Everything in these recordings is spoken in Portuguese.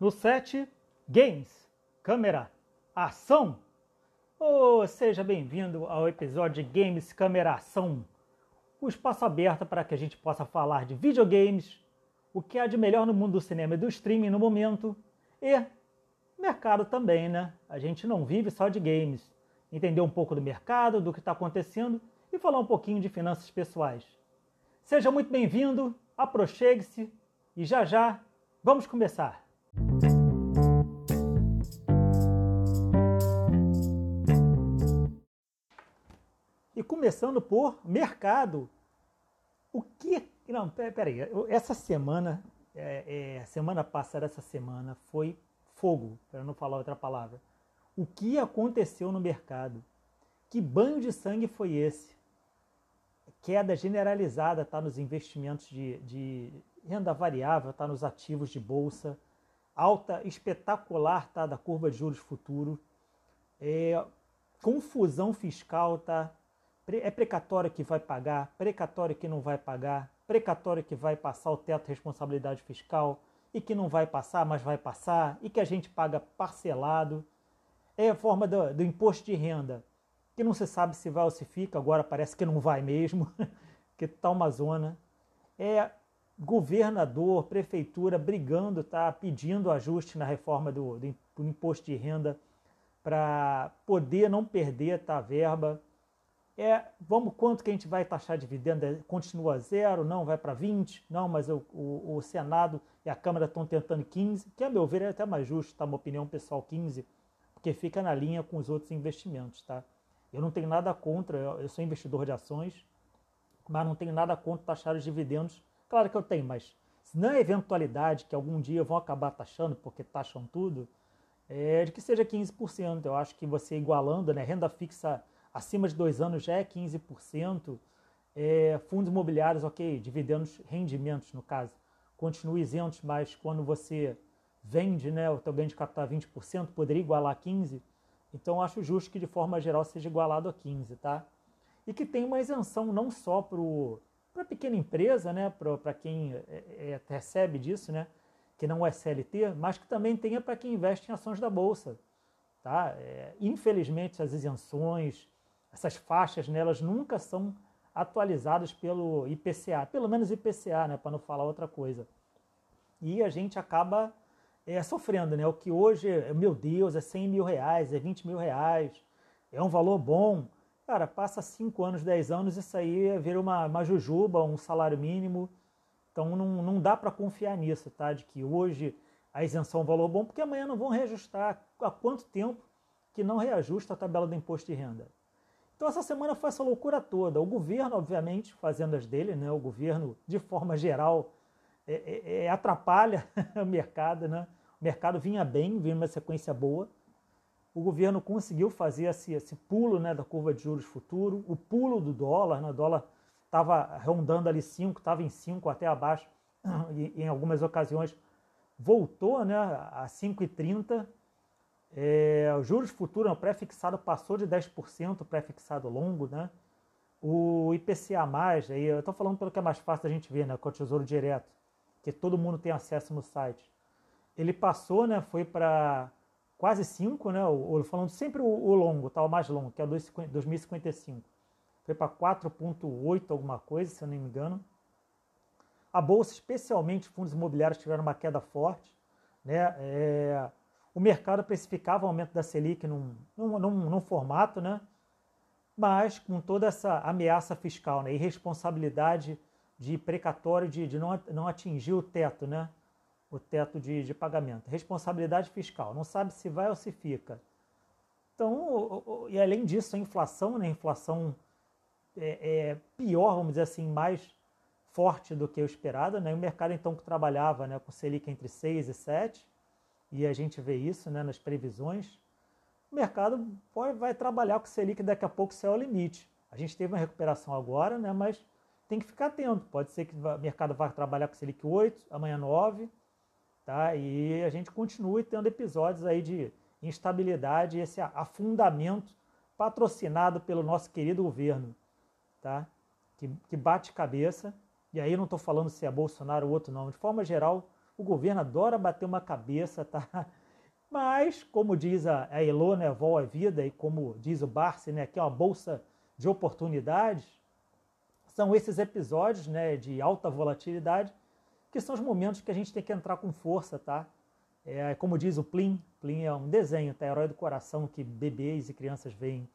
No set, Games, Câmera, Ação. Oh, seja bem-vindo ao episódio de Games, Câmera, Ação. O espaço aberto para que a gente possa falar de videogames, o que há de melhor no mundo do cinema e do streaming no momento e mercado também, né? A gente não vive só de games. Entender um pouco do mercado, do que está acontecendo e falar um pouquinho de finanças pessoais. Seja muito bem-vindo, aproxegue-se e já já vamos começar. E começando por mercado. O que. Não, peraí. Essa semana, é, é, semana passada, essa semana, foi fogo, para não falar outra palavra. O que aconteceu no mercado? Que banho de sangue foi esse? Queda generalizada está nos investimentos de, de renda variável, está nos ativos de bolsa alta espetacular tá, da curva de juros futuro, é, confusão fiscal, tá? É precatório que vai pagar, precatório que não vai pagar, precatório que vai passar o teto de responsabilidade fiscal e que não vai passar, mas vai passar, e que a gente paga parcelado. É a forma do, do imposto de renda, que não se sabe se vai ou se fica, agora parece que não vai mesmo, que está uma zona. É governador, prefeitura brigando, tá pedindo ajuste na reforma do, do, imposto de renda para poder não perder tá, a verba. É, vamos, quanto que a gente vai taxar dividendo? É, continua zero? Não, vai para 20? Não, mas o, o, o, Senado e a Câmara estão tentando 15, que a meu ver é até mais justo, tá? Uma opinião pessoal 15, porque fica na linha com os outros investimentos, tá? Eu não tenho nada contra, eu, eu sou investidor de ações, mas não tenho nada contra taxar os dividendos Claro que eu tenho, mas se não é eventualidade que algum dia vão acabar taxando, porque taxam tudo, é de que seja 15%. Eu acho que você igualando, né, renda fixa acima de dois anos já é 15%. É, fundos imobiliários, ok, dividendos, rendimentos no caso, continuam isentos, mas quando você vende né, o teu ganho de capital a 20%, poderia igualar a 15%. Então acho justo que de forma geral seja igualado a 15%, tá? E que tenha uma isenção não só para o para pequena empresa, né, para quem é, é, recebe disso, né, que não é CLT, mas que também tenha para quem investe em ações da Bolsa. Tá? É, infelizmente, as isenções, essas faixas, né, elas nunca são atualizadas pelo IPCA, pelo menos IPCA, né, para não falar outra coisa. E a gente acaba é, sofrendo, né? O que hoje, meu Deus, é 100 mil reais, é 20 mil reais, é um valor bom, Cara, passa 5 anos, 10 anos, isso aí vira uma, uma jujuba, um salário mínimo. Então não, não dá para confiar nisso, tá? De que hoje a isenção é um valor bom, porque amanhã não vão reajustar. Há quanto tempo que não reajusta a tabela do imposto de renda? Então essa semana foi essa loucura toda. O governo, obviamente, fazendo as dele, né? O governo, de forma geral, é, é, é atrapalha o mercado, né? O mercado vinha bem, vinha uma sequência boa o governo conseguiu fazer esse, esse pulo né, da curva de juros futuro, o pulo do dólar, né, o dólar estava rondando ali 5, estava em 5 até abaixo, e em algumas ocasiões voltou né, a 5,30. É, o juros futuro, o pré-fixado passou de 10%, o pré-fixado longo, né? O IPCA+, aí eu estou falando pelo que é mais fácil da gente ver, né, com o Tesouro Direto, que todo mundo tem acesso no site. Ele passou, né, foi para quase 5, né? O, falando sempre o, o longo, tá? o mais longo, que é o 2055. Foi para 4,8 alguma coisa, se eu não me engano. A bolsa, especialmente fundos imobiliários, tiveram uma queda forte. Né? É, o mercado precificava o aumento da Selic num, num, num, num formato, né? mas com toda essa ameaça fiscal, né? irresponsabilidade de precatório de, de não, não atingir o teto, né? O teto de, de pagamento. Responsabilidade fiscal, não sabe se vai ou se fica. Então, e além disso, a inflação, né? a inflação é, é, pior, vamos dizer assim, mais forte do que o esperado. Né? O mercado, então, que trabalhava né, com Selic entre 6 e 7, e a gente vê isso né, nas previsões, o mercado pode, vai trabalhar com Selic daqui a pouco, isso é o limite. A gente teve uma recuperação agora, né, mas tem que ficar atento. Pode ser que o mercado vá trabalhar com Selic 8, amanhã 9, Tá? E a gente continue tendo episódios aí de instabilidade, esse afundamento patrocinado pelo nosso querido governo, tá? que, que bate cabeça. E aí não estou falando se é Bolsonaro ou outro, não. De forma geral, O governo adora bater uma cabeça, tá? Mas, como diz a, a Elo, né, Vol é vida, e como diz o Barsi, né, que é uma bolsa de oportunidades, são esses episódios né, de alta volatilidade que são os momentos que a gente tem que entrar com força, tá? É, como diz o Plin, Plin é um desenho, tá? Herói do coração que bebês e crianças veem.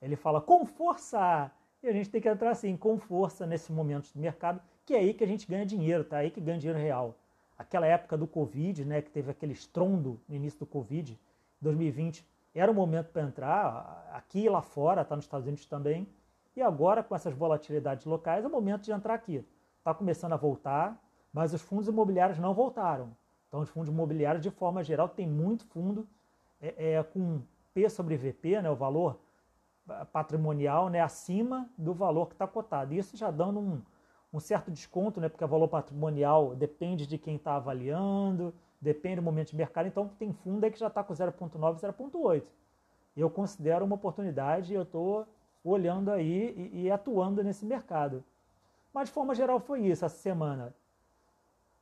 Ele fala com força! E a gente tem que entrar assim, com força nesses momentos do mercado, que é aí que a gente ganha dinheiro, tá? É aí que ganha dinheiro real aquela época do Covid, né, que teve aquele estrondo no início do Covid, 2020, era o momento para entrar, aqui e lá fora, está nos Estados Unidos também, e agora com essas volatilidades locais é o momento de entrar aqui. Está começando a voltar, mas os fundos imobiliários não voltaram. Então os fundos imobiliários, de forma geral, tem muito fundo é, é, com P sobre VP, né, o valor patrimonial, né, acima do valor que está cotado. Isso já dando um, um certo desconto, né, porque o valor patrimonial depende de quem está avaliando, depende do momento de mercado, então tem fundo aí que já está com 0,9, 0,8. Eu considero uma oportunidade e eu estou olhando aí e, e, atuando nesse mercado. Mas de forma geral foi isso essa semana.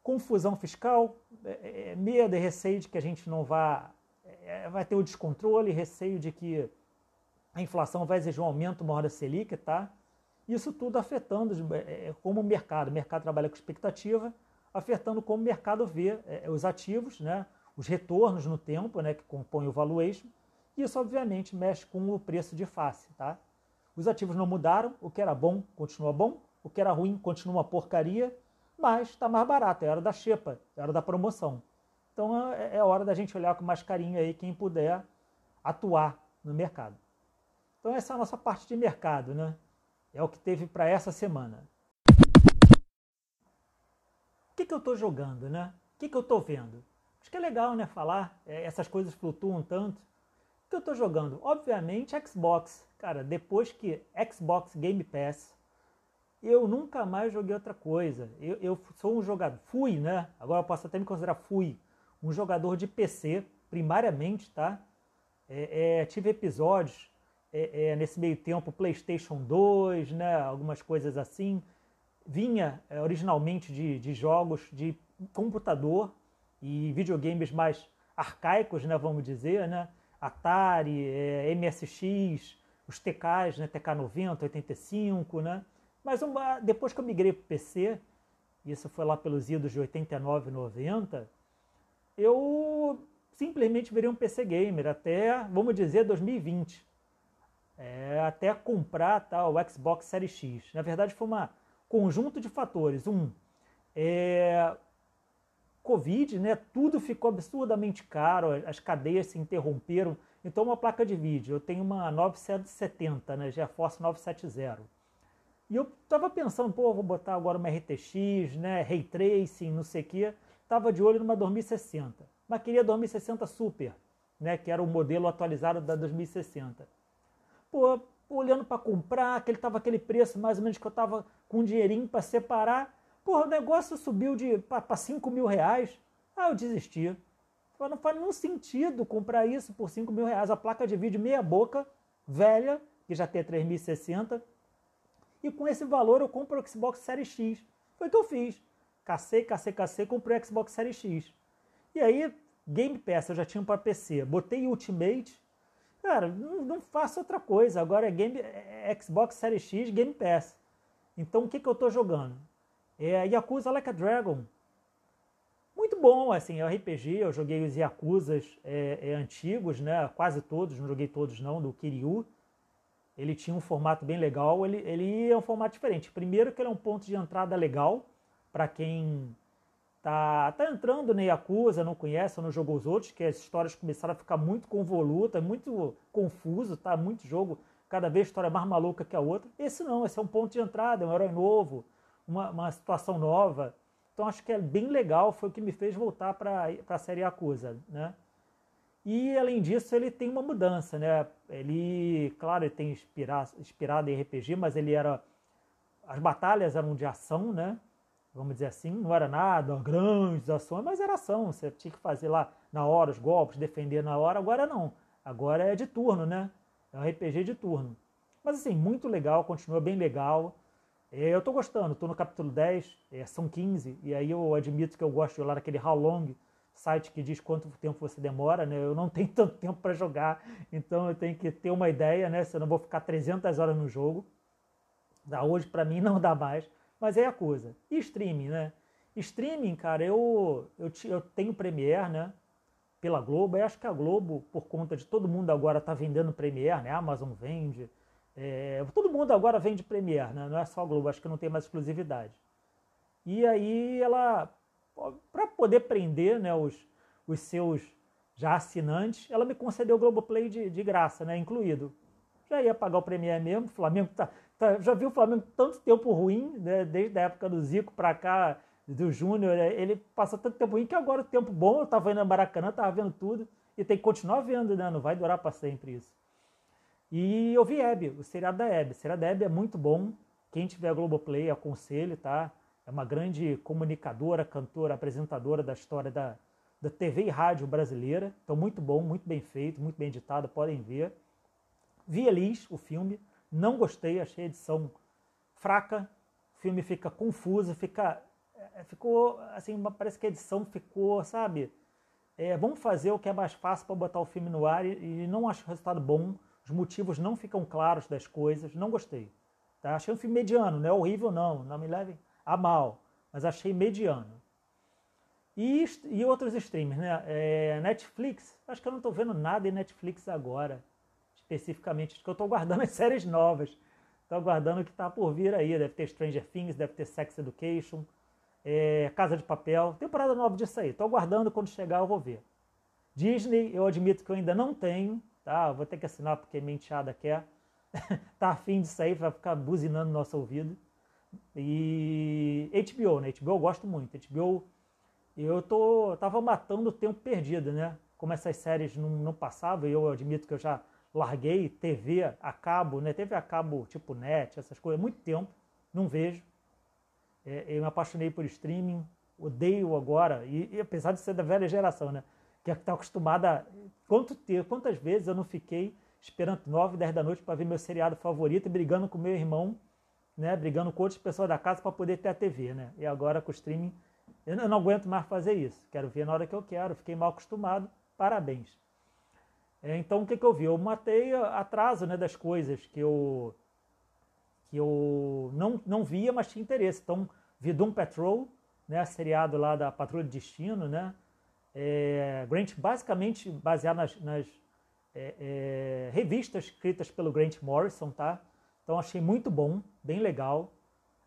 Confusão fiscal, é, é, é medo e receio de que a gente não vá, é, vai ter o descontrole, receio de que a inflação vai exigir um aumento maior da Selic, tá? Isso tudo afetando é, é, como o mercado, o mercado trabalha com expectativa, afetando como o mercado vê é, os ativos, né, os retornos no tempo, né, que compõem o valuation. E isso, obviamente, mexe com o preço de face. Tá? Os ativos não mudaram, o que era bom continua bom, o que era ruim continua uma porcaria, mas está mais barato, é hora da xepa, é hora da promoção. Então é, é hora da gente olhar com mais carinho aí quem puder atuar no mercado. Então essa é a nossa parte de mercado, né? É o que teve para essa semana. O que, que eu estou jogando, né? O que, que eu estou vendo? Acho que é legal, né? Falar, é, essas coisas flutuam tanto. O que eu estou jogando? Obviamente Xbox. Cara, depois que Xbox Game Pass, eu nunca mais joguei outra coisa. Eu, eu sou um jogador, fui, né? Agora eu posso até me considerar fui um jogador de PC, primariamente, tá? É, é, tive episódios é, é, nesse meio tempo PlayStation 2, né, algumas coisas assim. Vinha é, originalmente de, de jogos de computador e videogames mais arcaicos, né, vamos dizer, né? Atari, é, MSX, os TKs, né, TK90, 85, né? Mas uma, depois que eu migrei para o PC, isso foi lá pelos idos de 89, 90, eu simplesmente virei um PC gamer até, vamos dizer, 2020 é, até comprar tá, o Xbox Series X. Na verdade, foi um conjunto de fatores. Um, é, Covid, né, tudo ficou absurdamente caro, as cadeias se interromperam. Então, uma placa de vídeo, eu tenho uma 970, né, GeForce 970. E eu estava pensando, pô, vou botar agora uma RTX, né, Ray Tracing, não sei o quê. Tava de olho numa 2060, mas queria 2060 Super, né, que era o modelo atualizado da 2060 pô, olhando para comprar, aquele tava aquele preço mais ou menos que eu tava com um dinheirinho para separar. Pô, o negócio subiu de para 5 mil reais. Ah, eu desisti. Não faz nenhum sentido comprar isso por 5 mil reais. A placa de vídeo meia boca, velha, que já tem 3060. E com esse valor eu compro o Xbox Series X. Foi o que eu fiz. Cacei, cacei, cacei, comprei o Xbox Series X. E aí, Game Pass eu já tinha para PC. Botei Ultimate, Cara, não, não faço outra coisa. Agora é, game, é Xbox Series X Game Pass. Então o que, que eu estou jogando? É Yakuza Like a Dragon. Muito bom, assim, é um RPG. Eu joguei os Yakuzas é, é, antigos, né? Quase todos, não joguei todos não, do Kiryu. Ele tinha um formato bem legal. Ele, ele é um formato diferente. Primeiro que ele é um ponto de entrada legal para quem tá, tá entrando na Yakuza, não conhece, não jogou os outros, que as histórias começaram a ficar muito convolutas, muito confuso, tá? Muito jogo, cada vez história mais maluca que a outra. Esse não, esse é um ponto de entrada, é um herói novo, uma, uma situação nova. Então acho que é bem legal, foi o que me fez voltar para a série Yakuza, né? E além disso, ele tem uma mudança, né? Ele, claro, ele tem inspirado, inspirado em RPG, mas ele era as batalhas eram de ação, né? vamos dizer assim, não era nada, grandes ações, mas era ação. Você tinha que fazer lá na hora os golpes, defender na hora. Agora não. Agora é de turno, né? É um RPG de turno. Mas assim, muito legal, continua bem legal. É, eu estou gostando, estou no capítulo 10, é, são 15, e aí eu admito que eu gosto de olhar aquele How Long, site que diz quanto tempo você demora, né? Eu não tenho tanto tempo para jogar, então eu tenho que ter uma ideia, né? Se eu não vou ficar 300 horas no jogo. Da hoje para mim não dá mais, mas é a coisa. E streaming, né? Streaming, cara, eu, eu, eu tenho Premiere, né? Pela Globo, eu acho que a Globo, por conta de todo mundo agora tá vendendo Premiere, né? A Amazon vende, é, todo mundo agora vende Premiere, né? não é só a Globo, acho que não tem mais exclusividade. E aí ela, para poder prender né, os, os seus já assinantes, ela me concedeu o Globoplay de, de graça, né, incluído. Já ia pagar o Premiere mesmo, o Flamengo tá, tá, já viu o Flamengo tanto tempo ruim, né, desde a época do Zico para cá, do Júnior, né, ele passou tanto tempo ruim que agora o tempo bom, eu estava indo no Maracanã, estava vendo tudo, e tem que continuar vendo, né, não vai durar para sempre isso. E eu vi Hebe, o seriado da Hebe. O seriado da Hebe é muito bom. Quem tiver Globoplay, aconselho, tá? É uma grande comunicadora, cantora, apresentadora da história da, da TV e rádio brasileira. Então, muito bom, muito bem feito, muito bem editado, podem ver. Vi Elis, o filme. Não gostei, achei a edição fraca. O filme fica confuso, fica. É, ficou, assim, parece que a edição ficou, sabe? É, vamos fazer o que é mais fácil para botar o filme no ar e, e não acho o resultado bom os motivos não ficam claros das coisas, não gostei. Tá? Achei um filme mediano, não é horrível não, não me levem a mal, mas achei mediano. E, e outros streamers, né? É, Netflix, acho que eu não estou vendo nada em Netflix agora, especificamente, acho que eu estou guardando as séries novas. Estou aguardando o que está por vir aí. Deve ter Stranger Things, deve ter Sex Education, é, Casa de Papel, temporada nova disso aí. Estou aguardando quando chegar eu vou ver. Disney, eu admito que eu ainda não tenho, tá? Vou ter que assinar porque minha enteada quer. tá afim de sair, vai ficar buzinando no nosso ouvido. E HBO, né? HBO eu gosto muito. HBO, eu tô, tava matando o tempo perdido, né? Como essas séries não, não passavam, eu admito que eu já larguei TV a cabo, né? TV a cabo tipo net, essas coisas, muito tempo, não vejo. É, eu me apaixonei por streaming, odeio agora, e, e apesar de ser da velha geração, né? que está acostumada. Quanto ter, quantas vezes eu não fiquei esperando 9, 10 da noite para ver meu seriado favorito e brigando com meu irmão, né, brigando com outras pessoas da casa para poder ter a TV, né? E agora com o streaming, eu não aguento mais fazer isso. Quero ver na hora que eu quero, fiquei mal acostumado. Parabéns. É, então o que, que eu vi? Eu matei atraso né, das coisas que eu que eu não, não via, mas tinha interesse. Então, vi Doom Patrol, né, seriado lá da Patrulha de Destino, né? É, Grant basicamente baseado nas, nas é, é, revistas escritas pelo Grant Morrison, tá? Então achei muito bom, bem legal.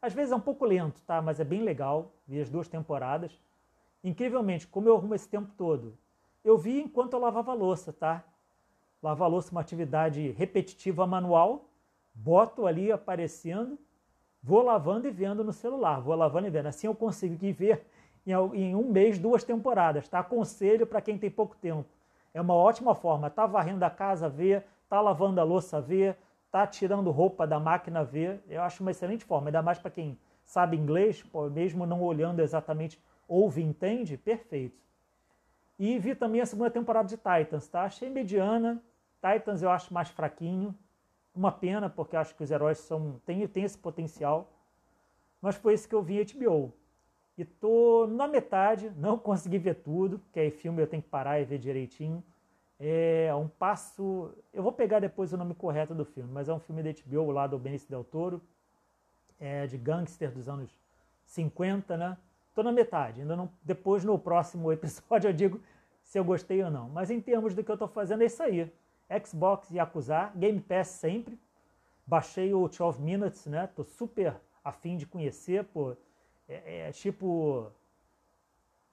Às vezes é um pouco lento, tá? Mas é bem legal. Vi as duas temporadas. Incrivelmente, como eu arrumo esse tempo todo? Eu vi enquanto eu lavava louça, tá? Lavar louça é uma atividade repetitiva manual. Boto ali aparecendo, vou lavando e vendo no celular. Vou lavando e vendo. Assim eu consigo ver em um mês, duas temporadas. Tá? Aconselho para quem tem pouco tempo. É uma ótima forma. Tá varrendo a casa, ver. Tá lavando a louça, ver. Tá tirando roupa da máquina, ver. Eu acho uma excelente forma. Ainda mais para quem sabe inglês, pô, mesmo não olhando exatamente, ouve entende, perfeito. E vi também a segunda temporada de Titans, tá? Achei mediana. Titans eu acho mais fraquinho. Uma pena, porque acho que os heróis são têm, têm esse potencial. Mas foi isso que eu vi HBO. E tô na metade, não consegui ver tudo, porque aí filme eu tenho que parar e ver direitinho. É um passo. Eu vou pegar depois o nome correto do filme, mas é um filme da HBO lá do Benício Del Toro, é, de gangster dos anos 50, né? Tô na metade, ainda não. Depois no próximo episódio eu digo se eu gostei ou não. Mas em termos do que eu tô fazendo é isso aí. Xbox e acusar, Game Pass sempre. Baixei o 12 Minutes, né? Tô super afim de conhecer, pô é, é tipo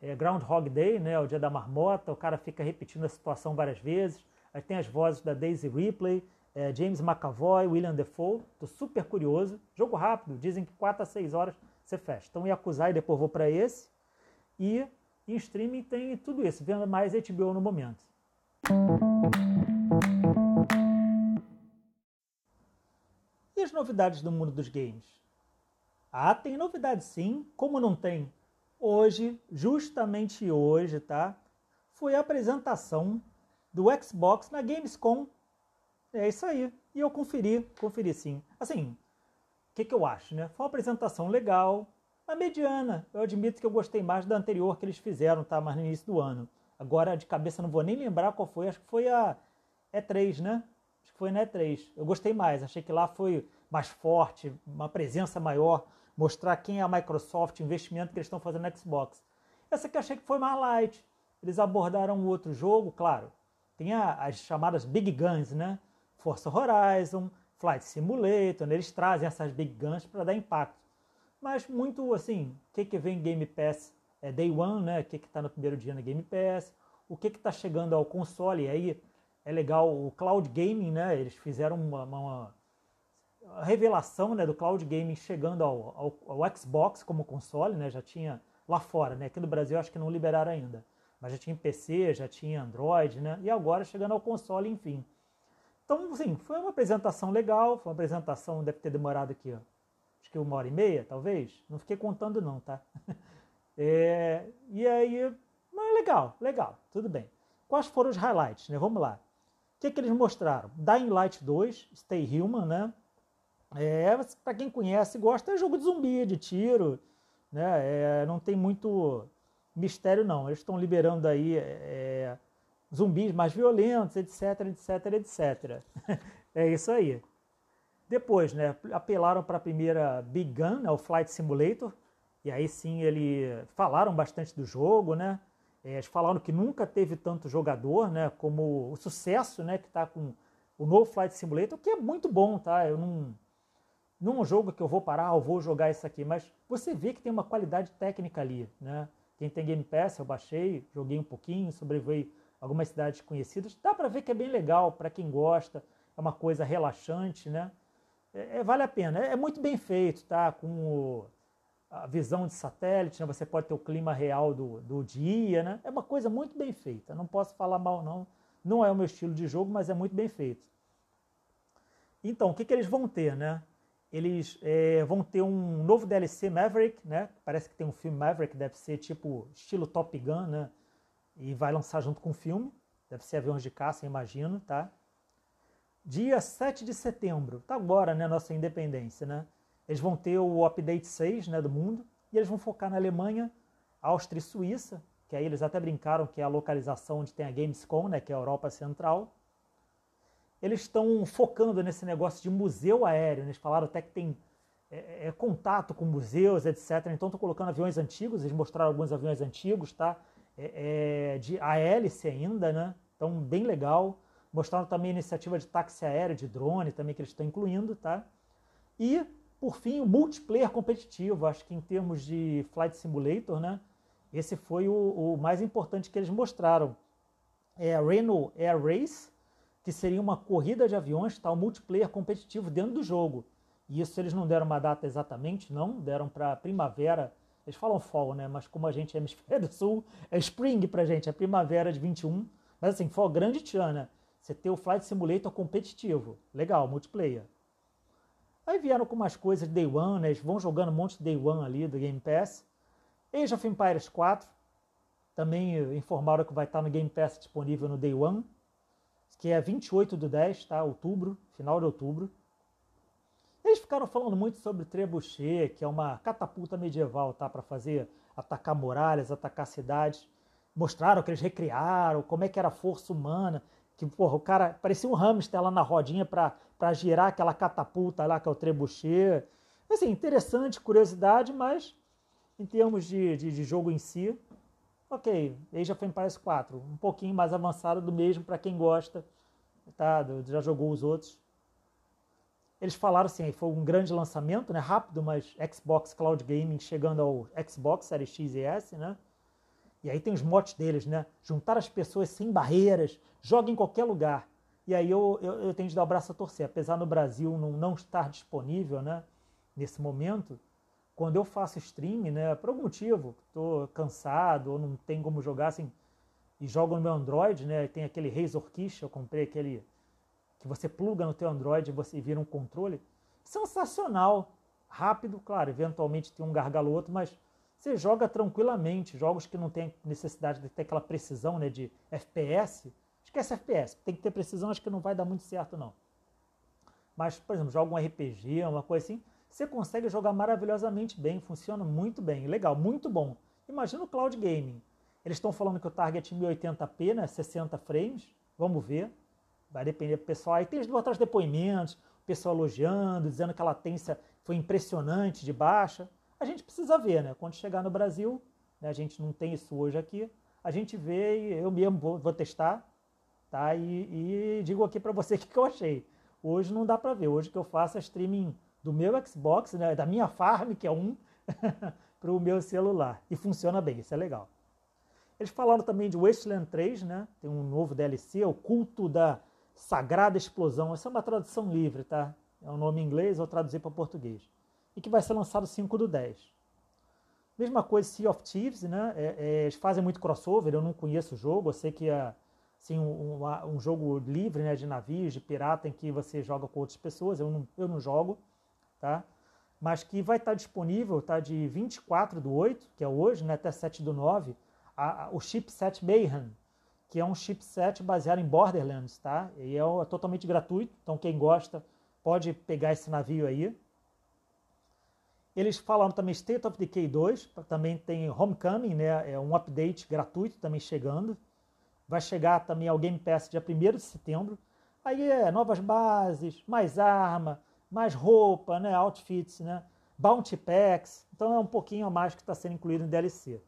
é, Groundhog Day, né, o dia da marmota, o cara fica repetindo a situação várias vezes. Aí tem as vozes da Daisy Ripley, é, James McAvoy, William Defoe. Tô super curioso. Jogo rápido, dizem que 4 a 6 horas você fecha. Então, acusar e depois vou para esse. E em streaming tem tudo isso, vendo mais HBO no momento. E as novidades do mundo dos games? Ah, tem novidade sim, como não tem? Hoje, justamente hoje, tá? Foi a apresentação do Xbox na Gamescom. É isso aí. E eu conferi, conferi sim. Assim, que, que eu acho, né? Foi uma apresentação legal, mas mediana. Eu admito que eu gostei mais da anterior que eles fizeram, tá? Mais no início do ano. Agora, de cabeça, não vou nem lembrar qual foi. Acho que foi a E3, né? Acho que foi na E3. Eu gostei mais. Achei que lá foi mais forte, uma presença maior, mostrar quem é a Microsoft, o investimento que eles estão fazendo no Xbox. Essa que eu achei que foi mais light. Eles abordaram outro jogo, claro. Tem a, as chamadas Big Guns, né? Forza Horizon, Flight Simulator, né? eles trazem essas Big Guns para dar impacto. Mas muito assim, o que, que vem Game Pass é Day One, né? O que está no primeiro dia na Game Pass, o que está chegando ao console, e aí é legal o Cloud Gaming, né? Eles fizeram uma, uma revelação né, do Cloud Gaming chegando ao, ao, ao, Xbox como console, né? Já tinha lá fora, né? Aqui no Brasil acho que não liberaram ainda. Mas já tinha PC, já tinha Android, né? E agora chegando ao console, enfim. Então, assim, foi uma apresentação legal, foi uma apresentação, deve ter demorado aqui, ó, acho que uma hora e meia, talvez. Não fiquei contando não, tá? É, e aí, mas legal, legal, tudo bem. Quais foram os highlights, né? Vamos lá. O que, que eles mostraram? Dying Light 2, Stay Human, né? É, para quem conhece, gosta, é jogo de zumbi, de tiro, né? É, não tem muito mistério não. Eles estão liberando aí é, zumbis mais violentos, etc, etc, etc. é isso aí. Depois, né, apelaram para a primeira Big Gun, né, o Flight Simulator, e aí sim ele falaram bastante do jogo, né? É, eles falaram que nunca teve tanto jogador, né? Como o sucesso, né? Que está com o novo Flight Simulator, que é muito bom, tá? Eu não não é um jogo que eu vou parar, eu vou jogar isso aqui, mas você vê que tem uma qualidade técnica ali, né? Quem tem Game Pass, eu baixei, joguei um pouquinho, sobrevoei algumas cidades conhecidas. Dá para ver que é bem legal para quem gosta, é uma coisa relaxante, né? É, é, vale a pena. É, é, muito bem feito, tá? Com o, a visão de satélite, né? você pode ter o clima real do, do dia, né? É uma coisa muito bem feita. Não posso falar mal, não. Não é o meu estilo de jogo, mas é muito bem feito. Então, o que, que eles vão ter, né? Eles é, vão ter um novo DLC Maverick, né? Parece que tem um filme Maverick, deve ser tipo estilo Top Gun, né? e vai lançar junto com o filme. Deve ser aviões de caça, imagino, tá? Dia 7 de setembro, tá agora, né, nossa independência, né? Eles vão ter o update 6, né, do mundo, e eles vão focar na Alemanha, Áustria e Suíça, que aí eles até brincaram que é a localização onde tem a Gamescom, né, que é a Europa Central. Eles estão focando nesse negócio de museu aéreo, eles falaram até que tem é, é, contato com museus, etc. Então estão colocando aviões antigos, eles mostraram alguns aviões antigos, tá? é, é, de a hélice ainda, né? Então, bem legal. Mostraram também a iniciativa de táxi aéreo, de drone também que eles estão incluindo, tá? E, por fim, o multiplayer competitivo. Acho que em termos de Flight Simulator, né? Esse foi o, o mais importante que eles mostraram. É Renault Air Race, que seria uma corrida de aviões, tá? O multiplayer competitivo dentro do jogo. E isso eles não deram uma data exatamente, não. Deram para primavera eles falam fall, né? Mas como a gente é hemisfério do sul, é spring pra gente, é primavera de 21. Mas assim, fall grande tchan, né? Você ter o Flight Simulator competitivo. Legal, multiplayer. Aí vieram com umas coisas de Day One, né? Eles vão jogando um monte de Day One ali do Game Pass. Age of Empires 4. Também informaram que vai estar no Game Pass disponível no Day One. Que é 28 do 10, tá? Outubro, final de outubro. Eles ficaram falando muito sobre trebuchet, que é uma catapulta medieval, tá? Para fazer atacar muralhas, atacar cidades. Mostraram que eles recriaram, como é que era a força humana. Que, porra, o cara parecia um hamster lá na rodinha para girar aquela catapulta lá, que é o trebuchet. Assim, interessante, curiosidade, mas em termos de, de, de jogo em si, ok, aí já foi em Paris 4, um pouquinho mais avançado do mesmo para quem gosta, tá? Já jogou os outros. Eles falaram assim, foi um grande lançamento, né, rápido, mas Xbox Cloud Gaming chegando ao Xbox Series X e S, né? E aí tem os motes deles, né? Juntar as pessoas sem barreiras, joga em qualquer lugar. E aí eu, eu, eu tenho de dar o braço a torcer. Apesar no Brasil não, não estar disponível, né? Nesse momento, quando eu faço stream, né? Por algum motivo, estou cansado ou não tem como jogar assim, e jogo no meu Android, né? Tem aquele Razor Kish, eu comprei aquele que você pluga no teu Android e você vira um controle, sensacional, rápido, claro, eventualmente tem um gargalo outro, mas você joga tranquilamente, jogos que não tem necessidade de ter aquela precisão né, de FPS, esquece FPS, tem que ter precisão, acho que não vai dar muito certo não. Mas, por exemplo, joga um RPG, uma coisa assim, você consegue jogar maravilhosamente bem, funciona muito bem, legal, muito bom. Imagina o cloud gaming. Eles estão falando que o target é 1080p, né, 60 frames. Vamos ver. Vai depender do pessoal. Aí tem outros depoimentos, o pessoal elogiando, dizendo que a latência foi impressionante de baixa. A gente precisa ver, né? Quando chegar no Brasil, né, a gente não tem isso hoje aqui, a gente vê e eu mesmo vou, vou testar, tá? E, e digo aqui para você o que, que eu achei. Hoje não dá para ver. Hoje que eu faço é streaming do meu Xbox, né, da minha farm, que é um, para o meu celular. E funciona bem, isso é legal. Eles falaram também de Wasteland 3, né? Tem um novo DLC, o Culto da Sagrada Explosão. Essa é uma tradução livre, tá? É um nome em inglês, eu traduzi para português. E que vai ser lançado 5 do 10. Mesma coisa Sea of Thieves, né? É, é, eles fazem muito crossover, eu não conheço o jogo, eu sei que é assim, um, um, jogo livre né, de navios, de pirata, em que você joga com outras pessoas, eu não, eu não jogo, tá? Mas que vai estar disponível, tá? De 24 do 8, que é hoje, né, até 7 do 9, a, a, o chipset Mayhem, que é um chipset baseado em Borderlands, tá? E é, é, totalmente gratuito, então quem gosta pode pegar esse navio aí. Eles falaram também State of Decay 2, também tem Homecoming, né? É um update gratuito também chegando. Vai chegar também ao Game Pass dia 1 de setembro. Aí é novas bases, mais arma, mais roupa, né? Outfits, né? Bounty Packs. Então é um pouquinho a mais que está sendo incluído em DLC.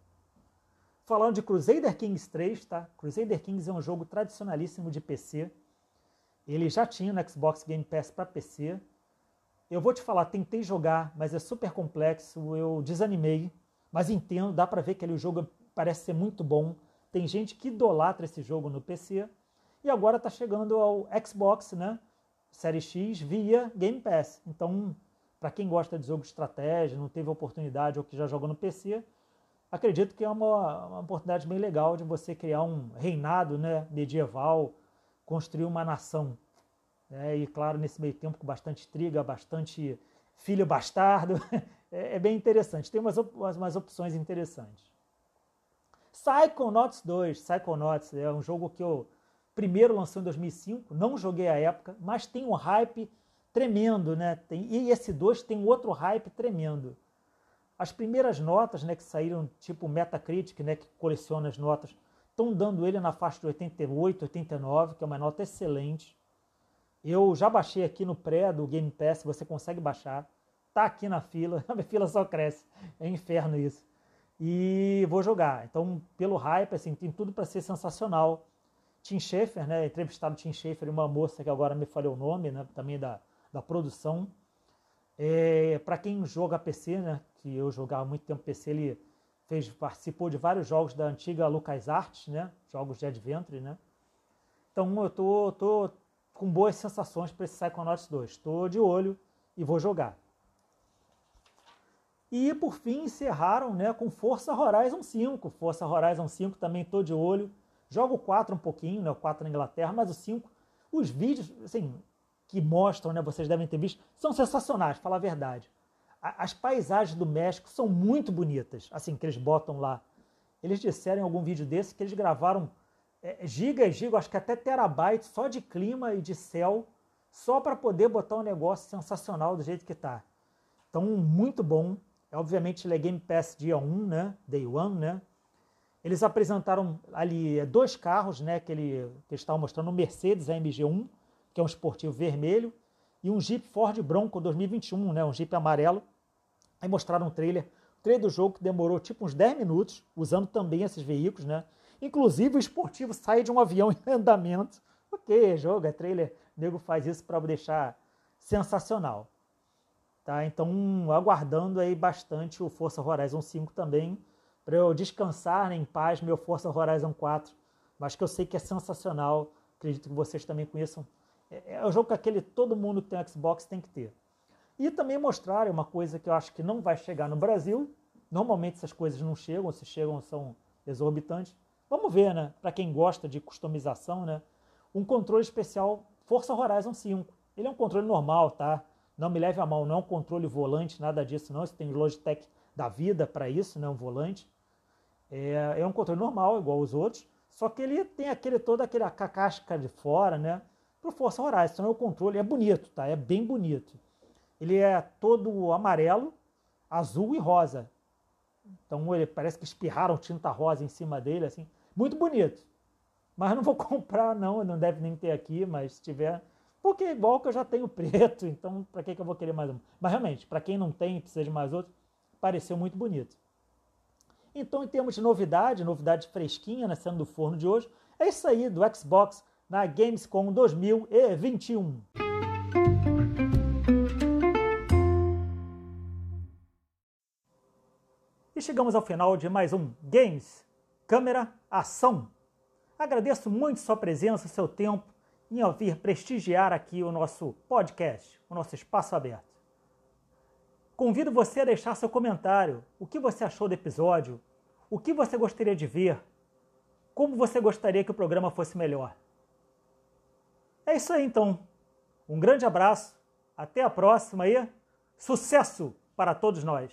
Falando de Crusader Kings 3, tá? Crusader Kings é um jogo tradicionalíssimo de PC. Ele já tinha no Xbox Game Pass para PC. Eu vou te falar, tentei jogar, mas é super complexo. Eu desanimei, mas entendo, dá para ver que ele, o jogo parece ser muito bom. Tem gente que idolatra esse jogo no PC. E agora está chegando ao Xbox, né? Série X via Game Pass. Então, para quem gosta de jogo de estratégia, não teve oportunidade ou que já jogou no PC, acredito que é uma, uma oportunidade bem legal de você criar um reinado né, medieval, construir uma nação. Né? E, claro, nesse meio tempo, com bastante intriga, bastante filho bastardo. é, é, bem interessante. Tem umas, umas opções interessantes. Psychonauts 2. Psychonauts é um jogo que eu primeiro lançou em 2005, não joguei a época, mas tem um hype tremendo, né? Tem, e esse 2 tem outro hype tremendo. As primeiras notas, né, que saíram, tipo Metacritic, né, que coleciona as notas, estão dando ele na faixa de 88, 89, que é uma nota excelente. Eu já baixei aqui no pré do Game Pass, você consegue baixar. Tá aqui na fila, a minha fila só cresce. É um inferno isso. E vou jogar. Então, pelo hype, assim, tem tudo para ser sensacional. Tim Schafer, né, entrevistado Tim Schafer e uma moça que agora me falei o nome, né, também da, da produção. É, para quem joga PC, né, que eu jogava muito tempo PC, ele fez, participou de vários jogos da antiga LucasArts, né, jogos de Adventure, né. Então eu tô, tô com boas sensações para esse Psychonauts 2. Estou de olho e vou jogar. E por fim encerraram né, com Força Horizon 5. Força Horizon 5 também estou de olho. Jogo o 4 um pouquinho, né, o 4 na Inglaterra, mas o 5, os vídeos, assim, que mostram, né, vocês devem ter visto, são sensacionais, falar a verdade. As paisagens do México são muito bonitas, assim, que eles botam lá. Eles disseram em algum vídeo desse que eles gravaram é, gigas, gigas, acho que até terabytes só de clima e de céu, só para poder botar um negócio sensacional do jeito que está. Então, muito bom. É, obviamente, é Game Pass dia 1, né? Day 1, né? Eles apresentaram ali é, dois carros, né? Que, ele, que eles estavam mostrando, um Mercedes AMG1, que é um esportivo vermelho, e um Jeep Ford Bronco 2021, né, um Jeep amarelo. Aí mostraram um trailer, o trailer do jogo que demorou tipo uns 10 minutos, usando também esses veículos, né? Inclusive o esportivo sai de um avião em andamento. Ok, jogo, é trailer, o nego faz isso para deixar sensacional. Tá? Então, aguardando aí bastante o Forza Horizon 5 também, para eu descansar né, em paz meu Forza Horizon 4, mas que eu sei que é sensacional, acredito que vocês também conheçam é, é o jogo que aquele todo mundo que tem Xbox tem que ter. E também mostrar uma coisa que eu acho que não vai chegar no Brasil. Normalmente essas coisas não chegam, se chegam são exorbitantes. Vamos ver, né? Para quem gosta de customização, né? Um controle especial Forza Horizon 5. Ele é um controle normal, tá? Não me leve a mal, não é um controle volante, nada disso não. Você tem Logitech da vida para isso, né? Um volante. É, é um controle normal, igual os outros. Só que ele tem aquele toda aquela casca de fora, né? para o Força Horizon. É o controle, é bonito, tá? É bem bonito. Ele é todo amarelo, azul e rosa. Então ele parece que espirraram tinta rosa em cima dele, assim. Muito bonito. Mas não vou comprar, não. Não deve nem ter aqui, mas se tiver. Porque é igual que eu já tenho preto, então para que, que eu vou querer mais um? Mas realmente, para quem não tem e precisa de mais outro, pareceu muito bonito. Então, em termos de novidade, novidade fresquinha na cena do forno de hoje, é isso aí do Xbox na Gamescom 2021. E chegamos ao final de mais um Games, Câmera, Ação. Agradeço muito sua presença, seu tempo em ouvir prestigiar aqui o nosso podcast, o nosso espaço aberto. Convido você a deixar seu comentário. O que você achou do episódio? O que você gostaria de ver? Como você gostaria que o programa fosse melhor? É isso aí então. Um grande abraço, até a próxima e sucesso para todos nós!